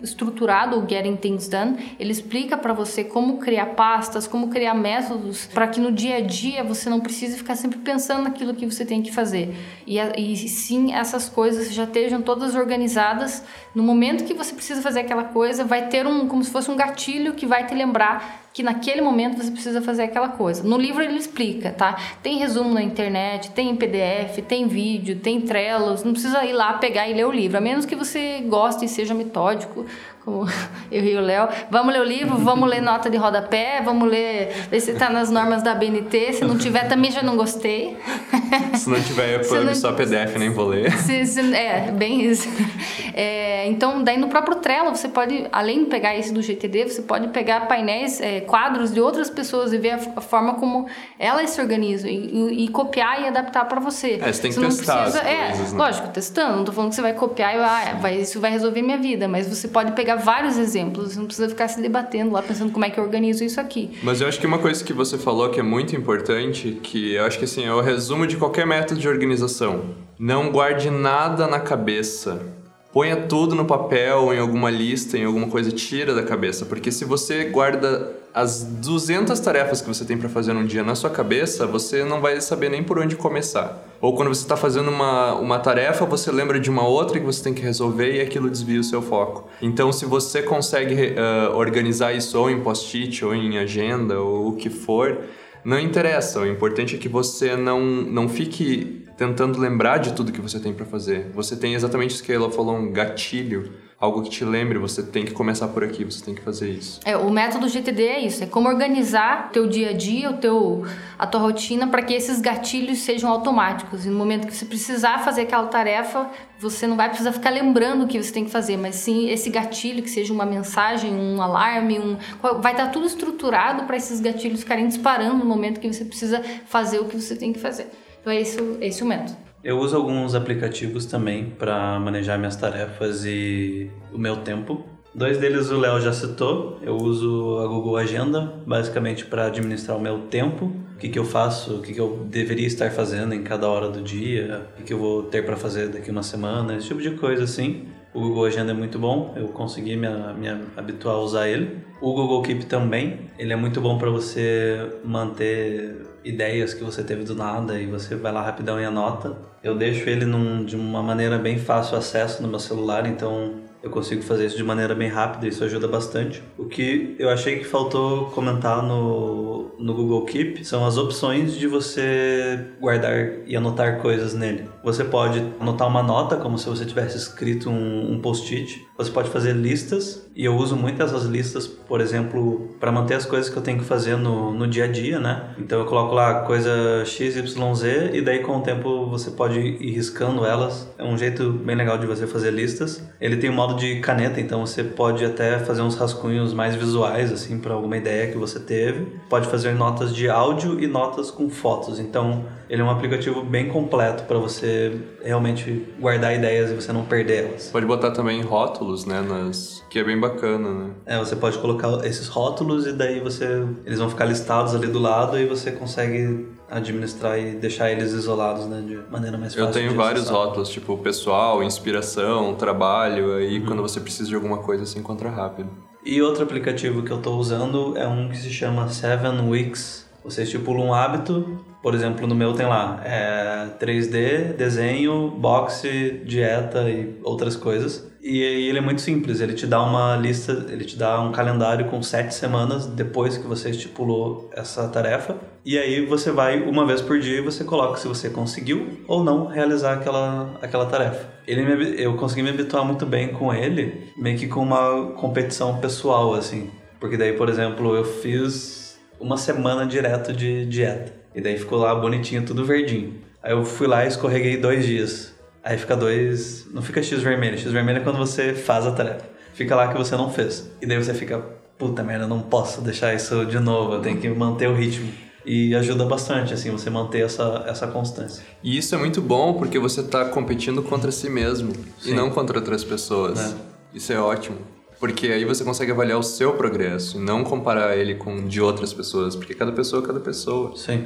estruturado o Getting Things Done. Ele explica para você como criar pastas, como criar métodos para que no dia a dia você não precise ficar sempre pensando naquilo que você tem que fazer. E, e sim, essas coisas já estejam todas organizadas. No momento que você precisa fazer aquela coisa, vai ter um como se fosse um gatilho que vai te lembrar que naquele momento você precisa fazer aquela coisa. No livro ele explica, tá? Tem resumo na internet, tem em PDF, tem vídeo, tem trelos, não precisa ir lá pegar e ler o livro, a menos que você goste e seja metódico, como [laughs] eu e o Léo. Vamos ler o livro, vamos ler nota de rodapé, vamos ler, ver se está nas normas da BNT. Se não tiver, também já não gostei. Se não tiver EPUB, [laughs] não... só PDF, nem vou ler. Se, se, é, bem isso. É, então, daí no próprio Trello, você pode, além de pegar esse do GTD, você pode pegar painéis, é, quadros de outras pessoas e ver a, a forma como elas se organizam e, e, e copiar e adaptar para você. É, você tem que você testar precisa, É, coisas, né? lógico, testando. Não tô falando que você vai copiar e ah, vai, isso vai resolver minha vida, mas você pode pegar vários exemplos, não precisa ficar se debatendo lá pensando como é que eu organizo isso aqui. Mas eu acho que uma coisa que você falou que é muito importante, que eu acho que assim, é o resumo de qualquer método de organização. Não guarde nada na cabeça. Ponha tudo no papel, em alguma lista, em alguma coisa, tira da cabeça, porque se você guarda as 200 tarefas que você tem para fazer num dia na sua cabeça, você não vai saber nem por onde começar. Ou quando você está fazendo uma, uma tarefa, você lembra de uma outra que você tem que resolver e aquilo desvia o seu foco. Então, se você consegue uh, organizar isso ou em post-it, ou em agenda, ou o que for, não interessa. O importante é que você não, não fique tentando lembrar de tudo que você tem para fazer. Você tem exatamente isso que ela falou, um gatilho algo que te lembre, você tem que começar por aqui, você tem que fazer isso. É, o método GTD é isso, é como organizar teu dia a dia, o teu a tua rotina para que esses gatilhos sejam automáticos. E no momento que você precisar fazer aquela tarefa, você não vai precisar ficar lembrando o que você tem que fazer, mas sim esse gatilho que seja uma mensagem, um alarme, um vai estar tudo estruturado para esses gatilhos ficarem disparando no momento que você precisa fazer o que você tem que fazer. Então é esse, esse o método. Eu uso alguns aplicativos também para manejar minhas tarefas e o meu tempo. Dois deles o Léo já citou. Eu uso a Google Agenda basicamente para administrar o meu tempo, o que, que eu faço, o que, que eu deveria estar fazendo em cada hora do dia, o que, que eu vou ter para fazer daqui uma semana, esse tipo de coisa assim. O Google Agenda é muito bom, eu consegui me, me habituar a usar ele. O Google Keep também, ele é muito bom para você manter ideias que você teve do nada e você vai lá rapidão e anota. Eu deixo ele num, de uma maneira bem fácil acesso no meu celular, então eu consigo fazer isso de maneira bem rápida isso ajuda bastante. O que eu achei que faltou comentar no, no Google Keep são as opções de você guardar e anotar coisas nele. Você pode anotar uma nota, como se você tivesse escrito um, um post-it. Você pode fazer listas, e eu uso muito essas listas, por exemplo, para manter as coisas que eu tenho que fazer no, no dia a dia, né? Então eu coloco lá coisa XYZ, e daí com o tempo você pode ir riscando elas. É um jeito bem legal de você fazer listas. Ele tem um modo de caneta, então você pode até fazer uns rascunhos mais visuais, assim, para alguma ideia que você teve. Pode fazer notas de áudio e notas com fotos. Então, ele é um aplicativo bem completo para você realmente guardar ideias e você não perder elas. Pode botar também rótulos, né, nas que é bem bacana, né? É, você pode colocar esses rótulos e daí você eles vão ficar listados ali do lado e você consegue administrar e deixar eles isolados, né, de maneira mais fácil. Eu tenho vários rótulos, tipo pessoal, inspiração, trabalho, aí uhum. quando você precisa de alguma coisa você encontra rápido. E outro aplicativo que eu estou usando é um que se chama Seven Weeks. Você estipula um hábito, por exemplo, no meu tem lá é 3D, desenho, boxe, dieta e outras coisas. E ele é muito simples, ele te dá uma lista, ele te dá um calendário com sete semanas depois que você estipulou essa tarefa. E aí você vai uma vez por dia e você coloca se você conseguiu ou não realizar aquela, aquela tarefa. Ele me, eu consegui me habituar muito bem com ele, meio que com uma competição pessoal, assim. Porque daí, por exemplo, eu fiz uma semana direto de dieta. E daí ficou lá bonitinho, tudo verdinho. Aí eu fui lá e escorreguei dois dias. Aí fica dois. Não fica X vermelho. X vermelho é quando você faz a tarefa. Fica lá que você não fez. E daí você fica, puta merda, não posso deixar isso de novo, eu tenho que manter o ritmo. E ajuda bastante, assim, você manter essa, essa constância. E isso é muito bom porque você está competindo contra si mesmo Sim. e não contra outras pessoas. É. Isso é ótimo. Porque aí você consegue avaliar o seu progresso e não comparar ele com de outras pessoas, porque cada pessoa é cada pessoa. Sim.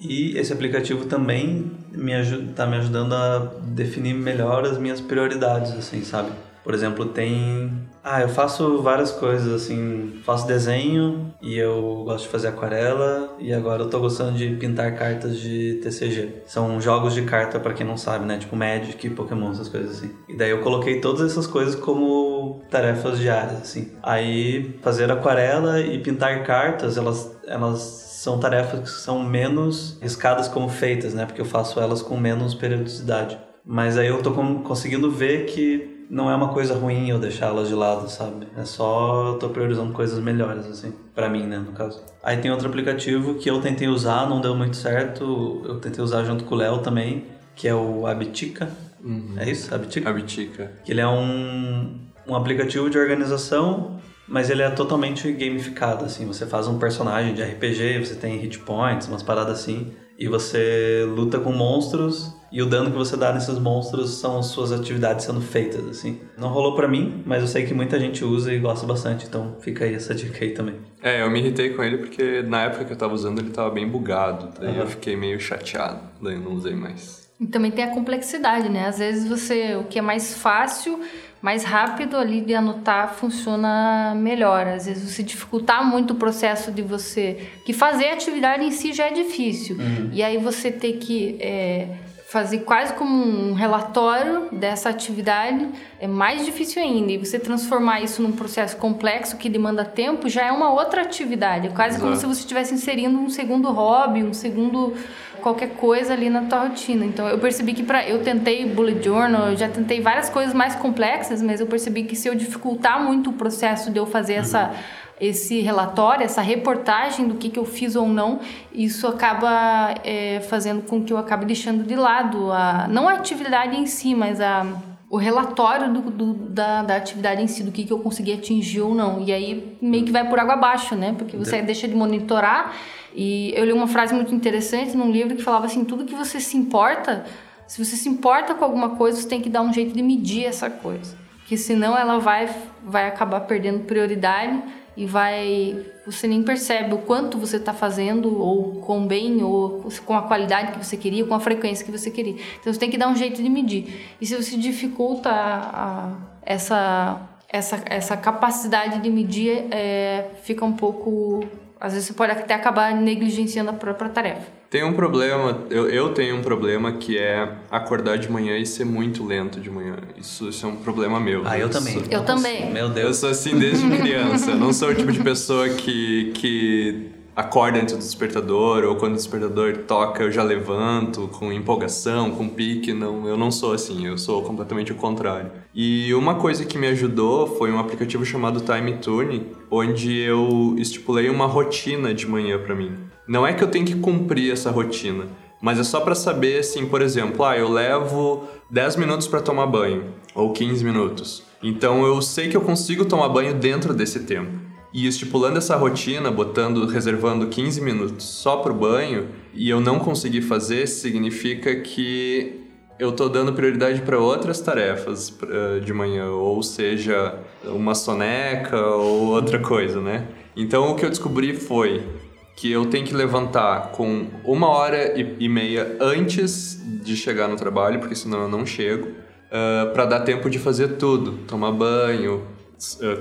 E esse aplicativo também me ajuda, tá me ajudando a definir melhor as minhas prioridades, assim, sabe? Por exemplo, tem. Ah, eu faço várias coisas, assim. Faço desenho e eu gosto de fazer aquarela. E agora eu tô gostando de pintar cartas de TCG. São jogos de carta, para quem não sabe, né? Tipo Magic, Pokémon, essas coisas assim. E daí eu coloquei todas essas coisas como tarefas diárias, assim. Aí, fazer aquarela e pintar cartas, elas. elas são tarefas que são menos riscadas como feitas, né? Porque eu faço elas com menos periodicidade. Mas aí eu tô conseguindo ver que não é uma coisa ruim eu deixá-las de lado, sabe? É só eu tô priorizando coisas melhores, assim, para mim, né, no caso. Aí tem outro aplicativo que eu tentei usar, não deu muito certo, eu tentei usar junto com o Léo também, que é o Abitica. Uhum. É isso? Abitica? Abitica. Que ele é um, um aplicativo de organização, mas ele é totalmente gamificado, assim. Você faz um personagem de RPG, você tem hit points, umas paradas assim, e você luta com monstros e o dano que você dá nesses monstros são suas atividades sendo feitas, assim. Não rolou para mim, mas eu sei que muita gente usa e gosta bastante, então fica aí essa dica aí também. É, eu me irritei com ele porque na época que eu tava usando ele tava bem bugado, daí uhum. eu fiquei meio chateado, daí eu não usei mais. E também tem a complexidade, né? Às vezes você, o que é mais fácil, mais rápido ali de anotar funciona melhor. Às vezes você dificultar muito o processo de você, que fazer a atividade em si já é difícil. Uhum. E aí você ter que é, fazer quase como um relatório dessa atividade é mais difícil ainda. E você transformar isso num processo complexo que demanda tempo já é uma outra atividade. É quase Exato. como se você estivesse inserindo um segundo hobby, um segundo qualquer coisa ali na tua rotina. Então eu percebi que para eu tentei bullet journal, eu já tentei várias coisas mais complexas, mas eu percebi que se eu dificultar muito o processo de eu fazer uhum. essa esse relatório, essa reportagem do que, que eu fiz ou não, isso acaba é, fazendo com que eu acabe deixando de lado a, não a atividade em si, mas a, o relatório do, do, da, da atividade em si, do que, que eu consegui atingir ou não. E aí meio que vai por água abaixo, né? Porque você deixa de monitorar. E eu li uma frase muito interessante num livro que falava assim: tudo que você se importa, se você se importa com alguma coisa, você tem que dar um jeito de medir essa coisa. Que senão ela vai, vai acabar perdendo prioridade e vai você nem percebe o quanto você está fazendo ou com bem ou com a qualidade que você queria, com a frequência que você queria. Então você tem que dar um jeito de medir. E se você dificulta a, a, essa essa essa capacidade de medir, é, fica um pouco às vezes você pode até acabar negligenciando a própria tarefa. Tem um problema, eu, eu tenho um problema que é acordar de manhã e ser muito lento de manhã. Isso, isso é um problema meu. Ah, eu também. Eu também. Meu Deus. Eu sou assim desde criança. não sou o tipo de pessoa que, que acorda antes do despertador ou quando o despertador toca eu já levanto com empolgação, com pique, não, eu não sou assim, eu sou completamente o contrário. E uma coisa que me ajudou foi um aplicativo chamado Time Tune, onde eu estipulei uma rotina de manhã para mim. Não é que eu tenho que cumprir essa rotina, mas é só para saber assim, por exemplo, ah, eu levo 10 minutos para tomar banho ou 15 minutos. Então eu sei que eu consigo tomar banho dentro desse tempo. E estipulando essa rotina, botando, reservando 15 minutos só para o banho, e eu não conseguir fazer, significa que eu estou dando prioridade para outras tarefas de manhã, ou seja, uma soneca ou outra coisa, né? Então o que eu descobri foi que eu tenho que levantar com uma hora e meia antes de chegar no trabalho, porque senão eu não chego, uh, ah, para dar tempo de fazer tudo: tomar banho,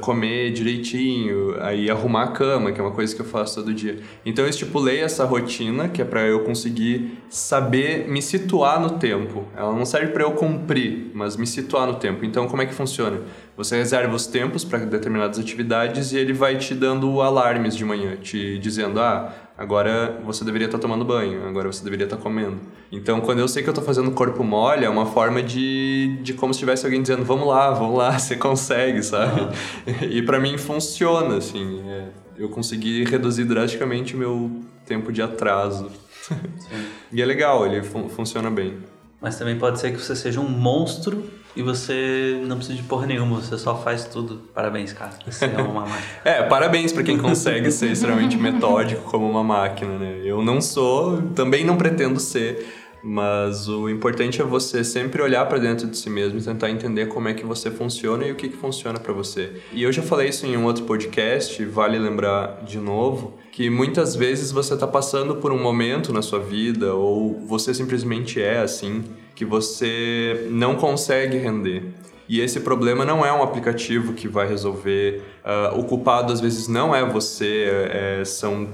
comer direitinho, aí arrumar a cama, que é uma coisa que eu faço todo dia. Então eu estipulei essa rotina, que é para eu conseguir saber me situar no tempo. Ela não serve para eu cumprir, mas me situar no tempo. Então como é que funciona? Você reserva os tempos para determinadas atividades e ele vai te dando alarmes de manhã, te dizendo: "Ah, agora você deveria estar tá tomando banho, agora você deveria estar tá comendo. Então, quando eu sei que eu estou fazendo corpo mole, é uma forma de, de como se tivesse alguém dizendo, vamos lá, vamos lá, [laughs] você consegue, sabe? Uhum. E para mim funciona, assim, é, eu consegui reduzir drasticamente o meu tempo de atraso. [laughs] e é legal, ele fun funciona bem. Mas também pode ser que você seja um monstro e você não precisa de porra nenhuma, você só faz tudo. Parabéns, cara. Você é uma máquina. [laughs] é, parabéns para quem consegue ser extremamente metódico como uma máquina, né? Eu não sou, também não pretendo ser, mas o importante é você sempre olhar para dentro de si mesmo e tentar entender como é que você funciona e o que, que funciona para você. E eu já falei isso em um outro podcast, vale lembrar de novo, que muitas vezes você está passando por um momento na sua vida ou você simplesmente é assim que você não consegue render. E esse problema não é um aplicativo que vai resolver. Uh, o culpado às vezes não é você, é, são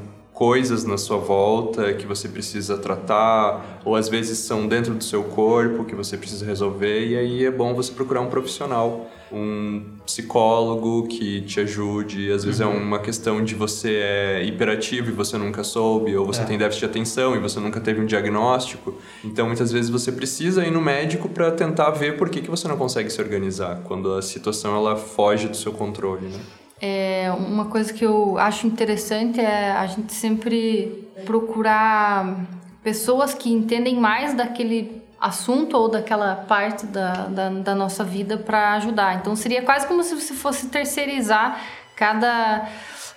coisas na sua volta que você precisa tratar, ou às vezes são dentro do seu corpo que você precisa resolver, e aí é bom você procurar um profissional, um psicólogo que te ajude. Às vezes é uhum. é uma questão de você é hiperativo e você nunca soube, ou você é. tem déficit de atenção e você nunca teve um diagnóstico. Então muitas vezes você precisa ir no médico para tentar ver por que, que você não consegue se organizar, quando a situação ela foge do seu controle, né? É, uma coisa que eu acho interessante é a gente sempre procurar pessoas que entendem mais daquele assunto ou daquela parte da, da, da nossa vida para ajudar. Então seria quase como se você fosse terceirizar cada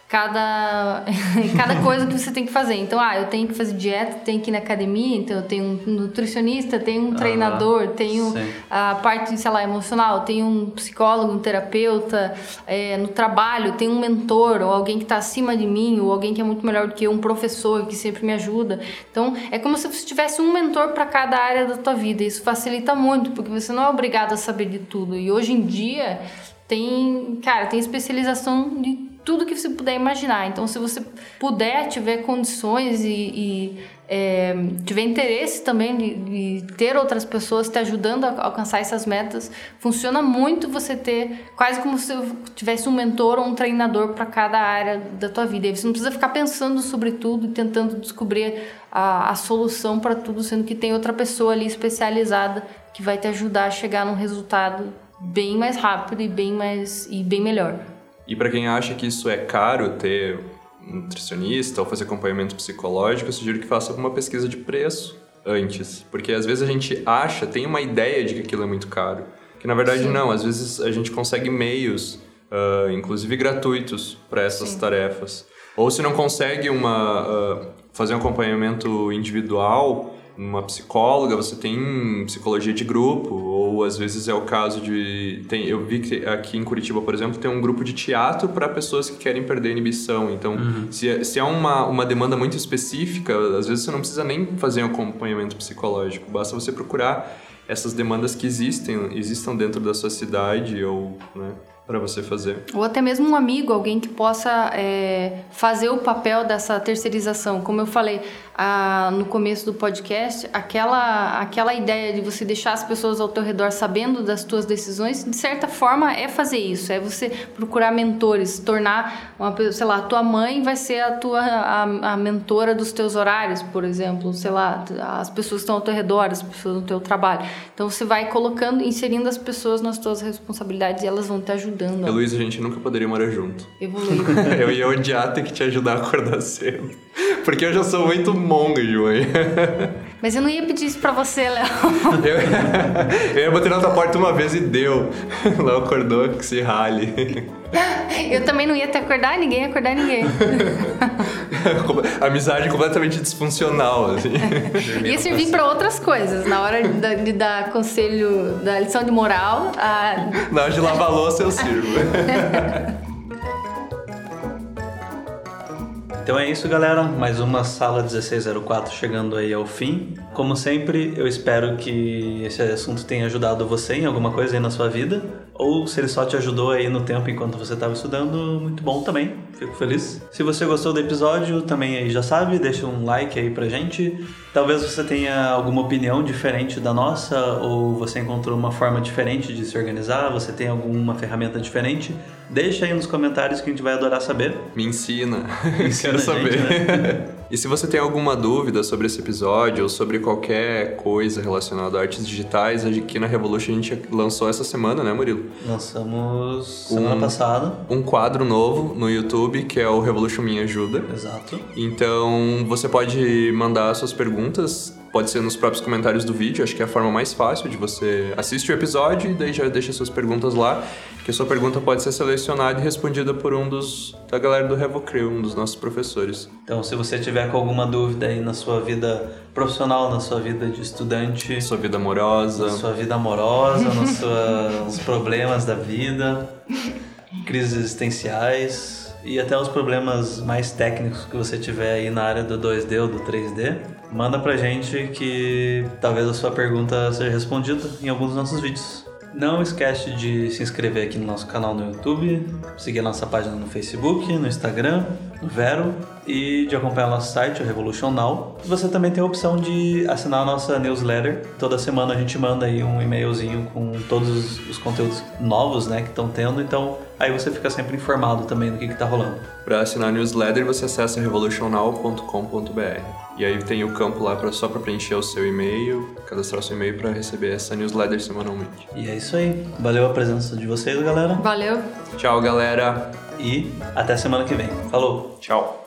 cada, [laughs] cada coisa que você tem que fazer. Então, ah, eu tenho que fazer dieta, tenho que ir na academia, então eu tenho um nutricionista, tenho um treinador, tenho sim. a parte, sei lá, emocional, tenho um psicólogo, um terapeuta, é, no trabalho, tenho um mentor, ou alguém que está acima de mim, ou alguém que é muito melhor do que eu, um professor que sempre me ajuda. Então, é como se você tivesse um mentor para cada área da tua vida. Isso facilita muito, porque você não é obrigado a saber de tudo. E hoje em dia tem, cara, tem especialização de tudo que você puder imaginar. Então, se você puder, tiver condições e, e é, tiver interesse também de, de, ter outras pessoas te ajudando a alcançar essas metas, funciona muito você ter quase como se tivesse um mentor ou um treinador para cada área da tua vida. E você não precisa ficar pensando sobre tudo e tentando descobrir a, a solução para tudo, sendo que tem outra pessoa ali especializada que vai te ajudar a chegar num resultado bem mais rápido e bem mais e bem melhor. E para quem acha que isso é caro ter um nutricionista ou fazer acompanhamento psicológico, eu sugiro que faça uma pesquisa de preço antes, porque às vezes a gente acha, tem uma ideia de que aquilo é muito caro, que na verdade Sim. não, às vezes a gente consegue meios, uh, inclusive gratuitos, para essas Sim. tarefas. Ou se não consegue uma, uh, fazer um acompanhamento individual, uma psicóloga, você tem psicologia de grupo, ou às vezes é o caso de. Tem, eu vi que aqui em Curitiba, por exemplo, tem um grupo de teatro para pessoas que querem perder a inibição. Então, uhum. se, é, se é uma, uma demanda muito específica, às vezes você não precisa nem fazer um acompanhamento psicológico, basta você procurar essas demandas que existem, existam dentro da sua cidade ou. Né, para você fazer. Ou até mesmo um amigo, alguém que possa é, fazer o papel dessa terceirização. Como eu falei, a, no começo do podcast, aquela, aquela ideia de você deixar as pessoas ao teu redor sabendo das tuas decisões, de certa forma é fazer isso, é você procurar mentores, tornar uma sei lá, a tua mãe vai ser a tua a, a mentora dos teus horários, por exemplo, sei lá, as pessoas que estão ao teu redor, as pessoas no teu trabalho. Então você vai colocando, inserindo as pessoas nas tuas responsabilidades e elas vão te ajudando. Luiz, a gente nunca poderia morar junto. Evoluir. [laughs] eu ia odiar ter que te ajudar a acordar [laughs] cedo. Porque eu já sou muito monga. [laughs] Mas eu não ia pedir isso pra você, Léo. [laughs] eu, eu ia bater na tua porta uma vez e deu. [laughs] Léo acordou que se rale. Eu também não ia te acordar, ninguém ia acordar ninguém. Amizade completamente disfuncional, assim. ia servir para outras coisas. Na hora de, de, dar conselho, da lição de moral. A... Na hora de lavar louça eu sirvo. Então é isso, galera. Mais uma sala 1604 chegando aí ao fim. Como sempre, eu espero que esse assunto tenha ajudado você em alguma coisa aí na sua vida. Ou se ele só te ajudou aí no tempo enquanto você estava estudando, muito bom também. Fico feliz. Se você gostou do episódio, também aí já sabe, deixa um like aí pra gente. Talvez você tenha alguma opinião diferente da nossa, ou você encontrou uma forma diferente de se organizar, você tem alguma ferramenta diferente. Deixa aí nos comentários que a gente vai adorar saber. Me ensina. Me ensina [laughs] Quero saber. Gente, né? E se você tem alguma dúvida sobre esse episódio ou sobre qualquer coisa relacionada a artes digitais, aqui na Revolution a gente lançou essa semana, né, Murilo? Lançamos semana Um- passada. Um quadro novo no YouTube que é o Revolution Me Ajuda. Exato. Então você pode mandar suas perguntas, pode ser nos próprios comentários do vídeo, acho que é a forma mais fácil de você assistir o episódio e daí já deixa suas perguntas lá, que a sua pergunta pode ser selecionada e respondida por um dos da galera do Revocreu, um dos nossos professores. Então, se você tiver com alguma dúvida aí na sua vida profissional, na sua vida de estudante, Sua vida amorosa, na sua vida amorosa, nos, [laughs] sua, nos problemas da vida, crises existenciais e até os problemas mais técnicos que você tiver aí na área do 2D ou do 3D, manda pra gente que talvez a sua pergunta seja respondida em alguns dos nossos vídeos. Não esquece de se inscrever aqui no nosso canal no YouTube, seguir nossa página no Facebook, no Instagram, no Vero e de acompanhar nosso site, o Revolution Now. Você também tem a opção de assinar a nossa newsletter. Toda semana a gente manda aí um e-mailzinho com todos os conteúdos novos, né, que estão tendo. Então, aí você fica sempre informado também do que está rolando. Para assinar a newsletter, você acessa revolutionnow.com.br. E aí tem o campo lá pra, só para preencher o seu e-mail, cadastrar o seu e-mail para receber essa newsletter semanalmente. E é isso aí. Valeu a presença de vocês, galera. Valeu. Tchau, galera. E até semana que vem. Falou! Tchau.